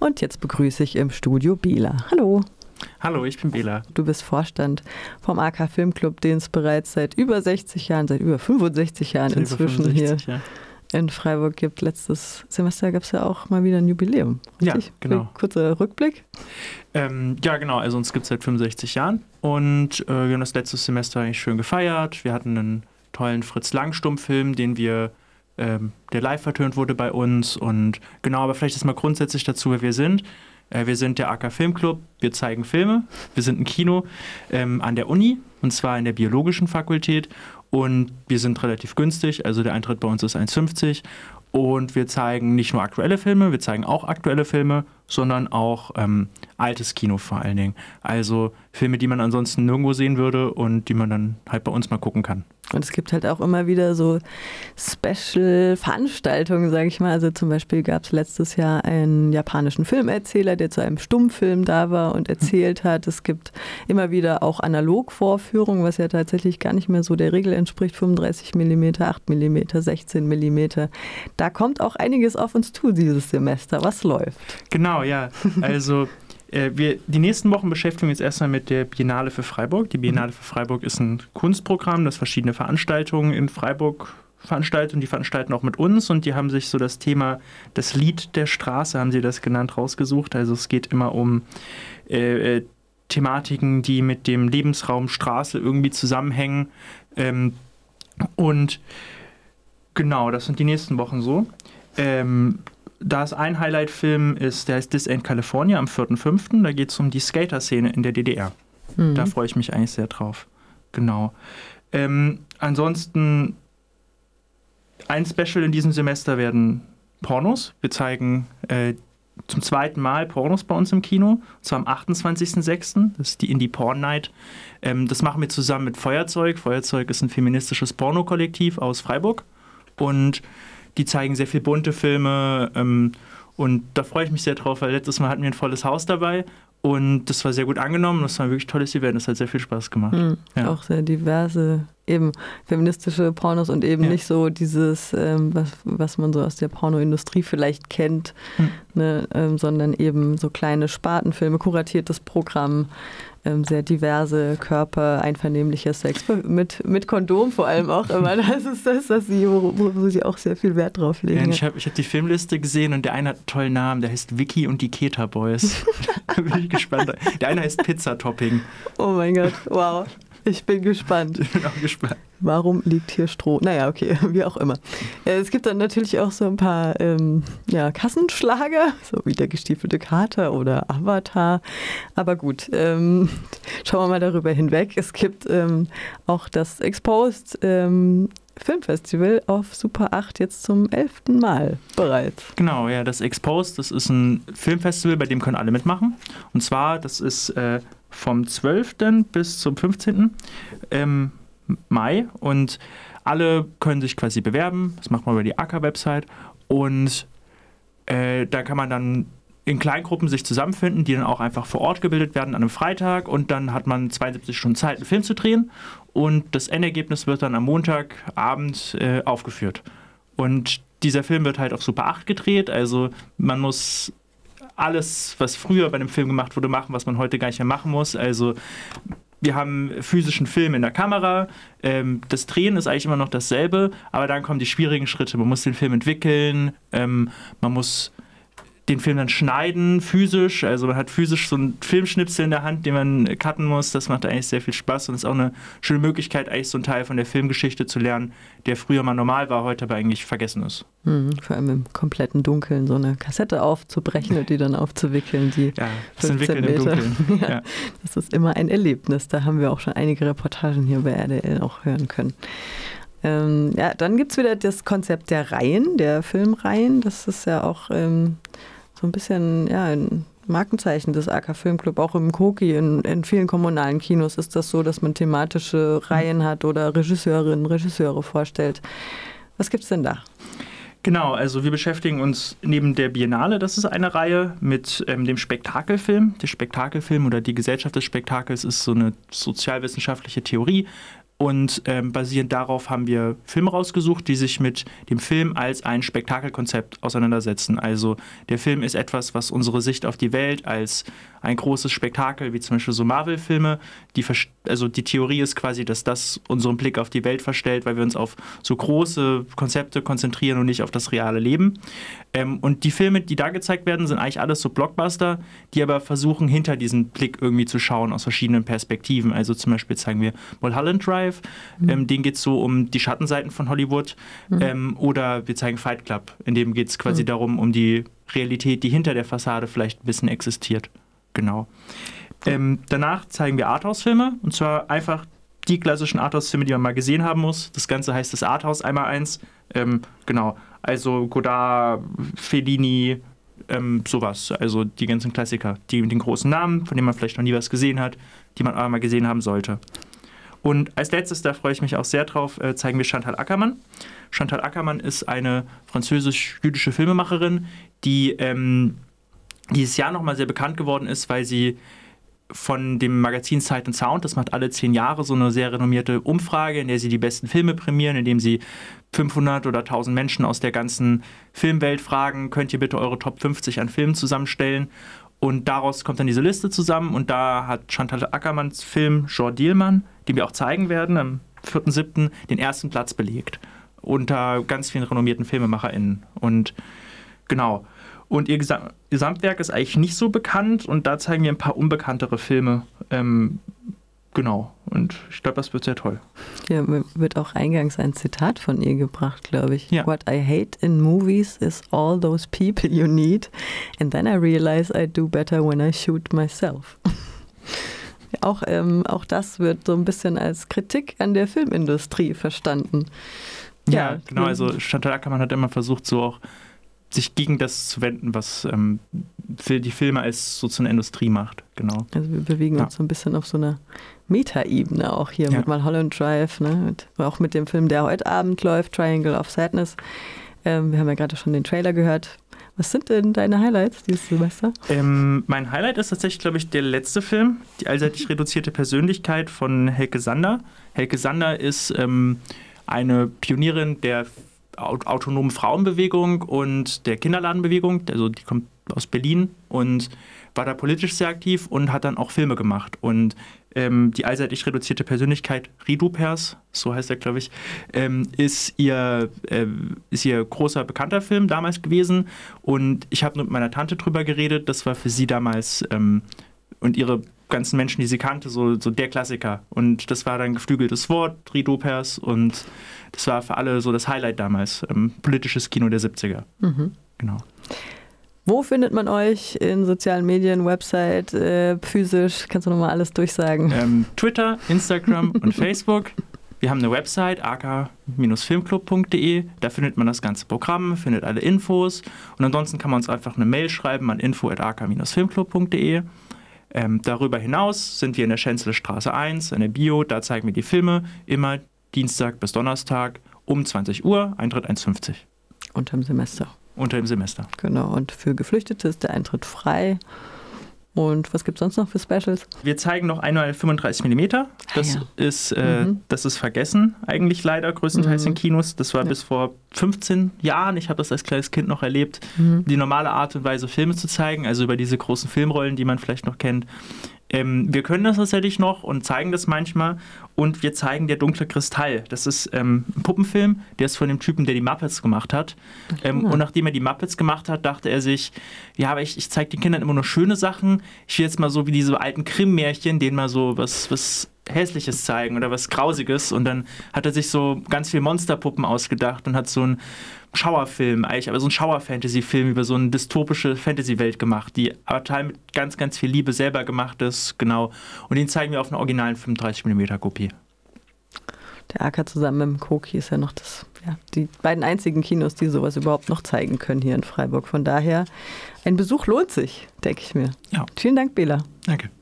Und jetzt begrüße ich im Studio Bela. Hallo. Hallo, ich bin Bela. Du bist Vorstand vom AK Filmclub, den es bereits seit über 60 Jahren, seit über 65 Jahren seit inzwischen 65, hier ja. in Freiburg gibt. Letztes Semester gab es ja auch mal wieder ein Jubiläum. Richtig? Ja, genau. Kurzer Rückblick. Ähm, ja, genau. Also uns gibt es seit 65 Jahren und äh, wir haben das letzte Semester eigentlich schön gefeiert. Wir hatten einen tollen Fritz Lang-Stummfilm, den wir ähm, der live vertönt wurde bei uns. Und genau, aber vielleicht ist mal grundsätzlich dazu, wer wir sind. Äh, wir sind der AK Filmclub, wir zeigen Filme, wir sind ein Kino ähm, an der Uni und zwar in der biologischen Fakultät und wir sind relativ günstig, also der Eintritt bei uns ist 1,50 und wir zeigen nicht nur aktuelle Filme, wir zeigen auch aktuelle Filme, sondern auch ähm, altes Kino vor allen Dingen. Also Filme, die man ansonsten nirgendwo sehen würde und die man dann halt bei uns mal gucken kann. Und es gibt halt auch immer wieder so Special-Veranstaltungen, sage ich mal. Also zum Beispiel gab es letztes Jahr einen japanischen Filmerzähler, der zu einem Stummfilm da war und erzählt hat. Es gibt immer wieder auch Analogvorführungen, was ja tatsächlich gar nicht mehr so der Regel entspricht. 35 mm, 8 mm, 16 mm. Da kommt auch einiges auf uns zu dieses Semester. Was läuft? Genau, ja. Also äh, wir, die nächsten Wochen beschäftigen wir uns erstmal mit der Biennale für Freiburg. Die Biennale für Freiburg ist ein Kunstprogramm, das verschiedene Veranstaltungen in Freiburg veranstaltet und die veranstalten auch mit uns und die haben sich so das Thema, das Lied der Straße, haben sie das genannt, rausgesucht. Also es geht immer um äh, äh Thematiken, die mit dem Lebensraum Straße irgendwie zusammenhängen. Ähm, und genau, das sind die nächsten Wochen so. Ähm, das ein Highlight-Film ist, der heißt This Ain't California am 4.5. Da geht es um die Skater-Szene in der DDR. Mhm. Da freue ich mich eigentlich sehr drauf. Genau. Ähm, ansonsten, ein Special in diesem Semester werden Pornos. Wir zeigen äh, zum zweiten Mal Pornos bei uns im Kino. Und zwar am 28.06. Das ist die Indie Porn Night. Ähm, das machen wir zusammen mit Feuerzeug. Feuerzeug ist ein feministisches Pornokollektiv aus Freiburg. Und die zeigen sehr viel bunte Filme. Ähm, und da freue ich mich sehr drauf, weil letztes Mal hatten wir ein volles Haus dabei und das war sehr gut angenommen. Das war ein wirklich tolles Event. Das hat sehr viel Spaß gemacht. Mhm, ja. Auch sehr diverse, eben feministische Pornos und eben ja. nicht so dieses, ähm, was, was man so aus der Pornoindustrie vielleicht kennt, mhm. ne, ähm, sondern eben so kleine Spartenfilme, kuratiertes Programm ähm, sehr diverse Körper, einvernehmlicher Sex mit, mit Kondom vor allem auch immer. Das ist das, was sie, wo, wo sie auch sehr viel Wert drauf legen. Ja, ich habe ich hab die Filmliste gesehen und der eine hat einen tollen Namen, der heißt Vicky und die Keta Boys. da bin ich gespannt. Der eine heißt Pizza Topping. Oh mein Gott, wow. Ich bin gespannt. Ich bin auch gespannt. Warum liegt hier Stroh? Naja, okay, wie auch immer. Äh, es gibt dann natürlich auch so ein paar ähm, ja, Kassenschlager, so wie der gestiefelte Kater oder Avatar. Aber gut, ähm, schauen wir mal darüber hinweg. Es gibt ähm, auch das Exposed ähm, Filmfestival auf Super 8 jetzt zum elften Mal bereits. Genau, ja, das Exposed, das ist ein Filmfestival, bei dem können alle mitmachen. Und zwar, das ist äh, vom 12. bis zum 15. Ähm, Mai und alle können sich quasi bewerben. Das macht man über die AK-Website und äh, da kann man dann in Kleingruppen sich zusammenfinden, die dann auch einfach vor Ort gebildet werden an einem Freitag und dann hat man 72 Stunden Zeit, einen Film zu drehen und das Endergebnis wird dann am Montagabend äh, aufgeführt. Und dieser Film wird halt auf Super 8 gedreht, also man muss alles, was früher bei einem Film gemacht wurde, machen, was man heute gar nicht mehr machen muss. Also wir haben physischen Film in der Kamera. Ähm, das Drehen ist eigentlich immer noch dasselbe, aber dann kommen die schwierigen Schritte. Man muss den Film entwickeln, ähm, man muss den Film dann schneiden, physisch. Also man hat physisch so einen Filmschnipsel in der Hand, den man cutten muss. Das macht eigentlich sehr viel Spaß und ist auch eine schöne Möglichkeit, eigentlich so einen Teil von der Filmgeschichte zu lernen, der früher mal normal war, heute aber eigentlich vergessen ist. Mhm, vor allem im kompletten Dunkeln so eine Kassette aufzubrechen und die dann aufzuwickeln, die ja, das Entwickeln Meter. im Dunkeln. ja, ja. Das ist immer ein Erlebnis. Da haben wir auch schon einige Reportagen hier bei RDL auch hören können. Ähm, ja, dann gibt es wieder das Konzept der Reihen, der Filmreihen. Das ist ja auch ähm, so ein bisschen ja, ein Markenzeichen des AK Filmclub. Auch im Koki, in, in, vielen kommunalen Kinos ist das so, dass man thematische Reihen hat oder Regisseurinnen, Regisseure vorstellt. Was gibt es denn da? Genau, also wir beschäftigen uns neben der Biennale, das ist eine Reihe, mit ähm, dem Spektakelfilm. Der Spektakelfilm oder die Gesellschaft des Spektakels ist so eine sozialwissenschaftliche Theorie, Und ähm, basierend darauf haben wir Filme rausgesucht, die sich mit dem Film als ein Spektakelkonzept auseinandersetzen. Also der Film ist etwas, was unsere Sicht auf die Welt als ein großes Spektakel, wie zum Beispiel so Marvel-Filme, die, also die Theorie ist quasi, dass das unseren Blick auf die Welt verstellt, weil wir uns auf so große Konzepte konzentrieren und nicht auf das reale Leben. Ähm, und die Filme, die da gezeigt werden, sind eigentlich alles so Blockbuster, die aber versuchen, hinter diesen Blick irgendwie zu schauen aus verschiedenen Perspektiven. Also zum Beispiel zeigen wir Mulholland Drive, mhm. ähm, den geht es so um die Schattenseiten von Hollywood. Mhm. Ähm, oder wir zeigen Fight Club, in dem geht es quasi mhm. darum, um die Realität, die hinter der Fassade vielleicht ein bisschen existiert. Genau. Ähm, danach zeigen wir Arthouse-Filme und zwar einfach die klassischen Arthouse-Filme, die man mal gesehen haben muss. Das Ganze heißt das Arthouse einmal eins. Ähm, genau. Also Godard, Fellini, ähm, sowas. Also die ganzen Klassiker, die mit den großen Namen, von denen man vielleicht noch nie was gesehen hat, die man aber mal gesehen haben sollte. Und als letztes, da freue ich mich auch sehr drauf, äh, zeigen wir Chantal Ackermann. Chantal Ackermann ist eine französisch-jüdische Filmemacherin, die ähm, dieses Jahr nochmal sehr bekannt geworden ist, weil sie von dem Magazin Sight and Sound, das macht alle zehn Jahre so eine sehr renommierte Umfrage, in der sie die besten Filme prämieren, indem sie 500 oder 1000 Menschen aus der ganzen Filmwelt fragen, könnt ihr bitte eure Top 50 an Filmen zusammenstellen? Und daraus kommt dann diese Liste zusammen und da hat Chantal Ackermanns Film Jean Dielmann, den wir auch zeigen werden am 4.7., den ersten Platz belegt. Unter ganz vielen renommierten FilmemacherInnen. Und genau. Und ihr Gesamtwerk ist eigentlich nicht so bekannt und da zeigen wir ein paar unbekanntere Filme. Ähm, genau. Und ich glaube, das wird sehr toll. Hier wird auch eingangs ein Zitat von ihr gebracht, glaube ich. Ja. What I hate in movies is all those people you need. And then I realize I do better when I shoot myself. auch, ähm, auch das wird so ein bisschen als Kritik an der Filmindustrie verstanden. Ja, ja genau. Also Chantal Ackermann hat immer versucht, so auch sich gegen das zu wenden, was ähm, die Filme als so zu einer Industrie macht. Genau. Also wir bewegen ja. uns so ein bisschen auf so einer Meta-Ebene auch hier ja. mit Mulholland Drive, ne? Mit, auch mit dem Film, der heute Abend läuft, Triangle of Sadness. Ähm, wir haben ja gerade schon den Trailer gehört. Was sind denn deine Highlights dieses Semester? Ähm, mein Highlight ist tatsächlich, glaube ich, der letzte Film, Die allseitig reduzierte Persönlichkeit von Helke Sander. Helke Sander ist ähm, eine Pionierin der autonomen Frauenbewegung und der Kinderladenbewegung. Also die kommt aus Berlin und war da politisch sehr aktiv und hat dann auch Filme gemacht. Und ähm, die allseitig reduzierte Persönlichkeit Ridupers, so heißt er, glaube ich, ähm, ist, ihr, äh, ist ihr großer bekannter Film damals gewesen. Und ich habe mit meiner Tante drüber geredet. Das war für sie damals ähm, und ihre ganzen Menschen, die sie kannte, so, so der Klassiker. Und das war dann geflügeltes Wort, Ridupers und das war für alle so das Highlight damals, ähm, politisches Kino der 70er. Mhm. Genau. Wo findet man euch in sozialen Medien, Website, äh, physisch? Kannst du nochmal alles durchsagen? Ähm, Twitter, Instagram und Facebook. Wir haben eine Website, ak-filmclub.de. Da findet man das ganze Programm, findet alle Infos. Und ansonsten kann man uns einfach eine Mail schreiben an info.ak-filmclub.de. Ähm, darüber hinaus sind wir in der Schänzle 1, in der Bio. Da zeigen wir die Filme immer Dienstag bis Donnerstag um 20 Uhr, Eintritt 1,50. Unter dem Semester. Unter dem Semester. Genau, und für Geflüchtete ist der Eintritt frei. Und was gibt es sonst noch für Specials? Wir zeigen noch einmal 35 mm. Das, ah, ja. ist, äh, mhm. das ist vergessen, eigentlich leider, größtenteils mhm. in Kinos. Das war ja. bis vor 15 Jahren, ich habe das als kleines Kind noch erlebt, mhm. die normale Art und Weise, Filme zu zeigen, also über diese großen Filmrollen, die man vielleicht noch kennt. Ähm, wir können das tatsächlich noch und zeigen das manchmal. Und wir zeigen Der dunkle Kristall. Das ist ähm, ein Puppenfilm, der ist von dem Typen, der die Muppets gemacht hat. Ähm, ja. Und nachdem er die Muppets gemacht hat, dachte er sich, ja, aber ich, ich zeige den Kindern immer nur schöne Sachen. Ich will jetzt mal so wie diese alten Krim-Märchen, denen mal so was, was Hässliches zeigen oder was Grausiges. Und dann hat er sich so ganz viel Monsterpuppen ausgedacht und hat so ein Schauerfilm eigentlich, aber so ein Schauer-Fantasy-Film über so eine dystopische Fantasy-Welt gemacht, die aber Teil mit ganz, ganz viel Liebe selber gemacht ist, genau. Und den zeigen wir auf einer originalen 35mm Kopie. Der Acker zusammen mit dem Koki ist ja noch das, ja, die beiden einzigen Kinos, die sowas überhaupt noch zeigen können hier in Freiburg. Von daher, ein Besuch lohnt sich, denke ich mir. Ja. Vielen Dank, Bela. Danke.